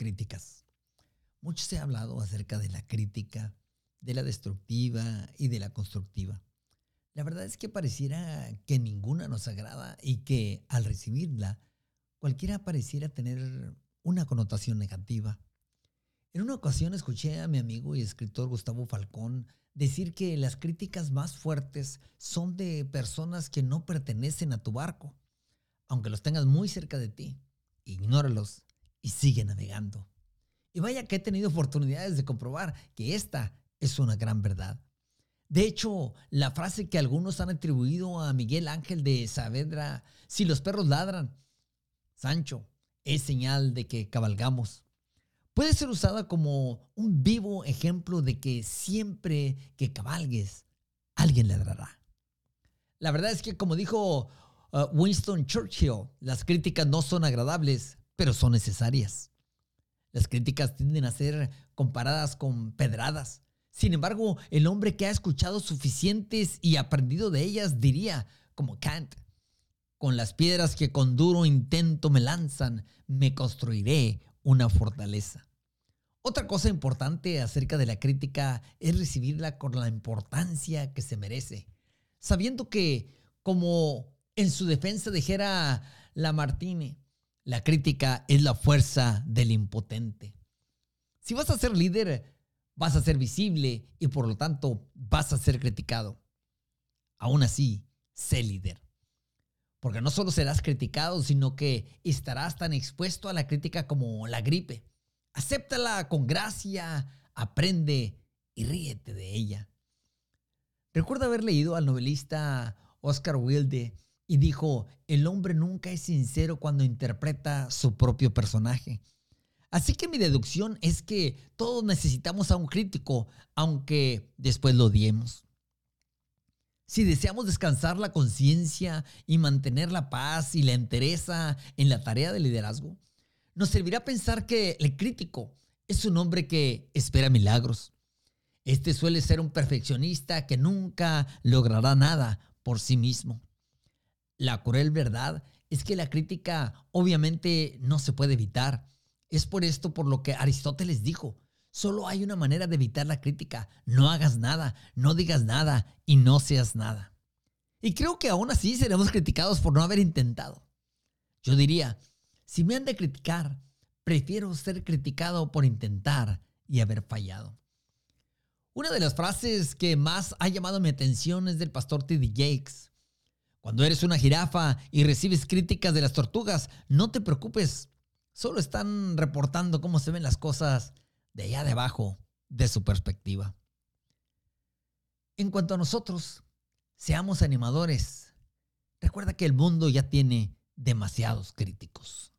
críticas. Mucho se ha hablado acerca de la crítica, de la destructiva y de la constructiva. La verdad es que pareciera que ninguna nos agrada y que al recibirla, cualquiera pareciera tener una connotación negativa. En una ocasión escuché a mi amigo y escritor Gustavo Falcón decir que las críticas más fuertes son de personas que no pertenecen a tu barco, aunque los tengas muy cerca de ti. Ignóralos y sigue navegando. Y vaya que he tenido oportunidades de comprobar que esta es una gran verdad. De hecho, la frase que algunos han atribuido a Miguel Ángel de Saavedra, si los perros ladran, Sancho, es señal de que cabalgamos. Puede ser usada como un vivo ejemplo de que siempre que cabalgues, alguien ladrará. La verdad es que, como dijo uh, Winston Churchill, las críticas no son agradables, pero son necesarias. Las críticas tienden a ser comparadas con pedradas. Sin embargo, el hombre que ha escuchado suficientes y aprendido de ellas diría, como Kant, con las piedras que con duro intento me lanzan, me construiré una fortaleza. Otra cosa importante acerca de la crítica es recibirla con la importancia que se merece, sabiendo que, como en su defensa dijera Lamartine, la crítica es la fuerza del impotente. Si vas a ser líder, vas a ser visible y por lo tanto vas a ser criticado. Aún así, sé líder. Porque no solo serás criticado, sino que estarás tan expuesto a la crítica como la gripe. Acéptala con gracia, aprende y ríete de ella. Recuerdo haber leído al novelista Oscar Wilde y dijo, el hombre nunca es sincero cuando interpreta su propio personaje. Así que mi deducción es que todos necesitamos a un crítico, aunque después lo odiemos. Si deseamos descansar la conciencia y mantener la paz y la entereza en la tarea de liderazgo, nos servirá pensar que el crítico es un hombre que espera milagros. Este suele ser un perfeccionista que nunca logrará nada por sí mismo. La cruel verdad es que la crítica obviamente no se puede evitar. Es por esto por lo que Aristóteles dijo, Solo hay una manera de evitar la crítica. No hagas nada, no digas nada y no seas nada. Y creo que aún así seremos criticados por no haber intentado. Yo diría, si me han de criticar, prefiero ser criticado por intentar y haber fallado. Una de las frases que más ha llamado mi atención es del pastor T.D. Jakes. Cuando eres una jirafa y recibes críticas de las tortugas, no te preocupes. Solo están reportando cómo se ven las cosas de allá debajo de su perspectiva. En cuanto a nosotros, seamos animadores. Recuerda que el mundo ya tiene demasiados críticos.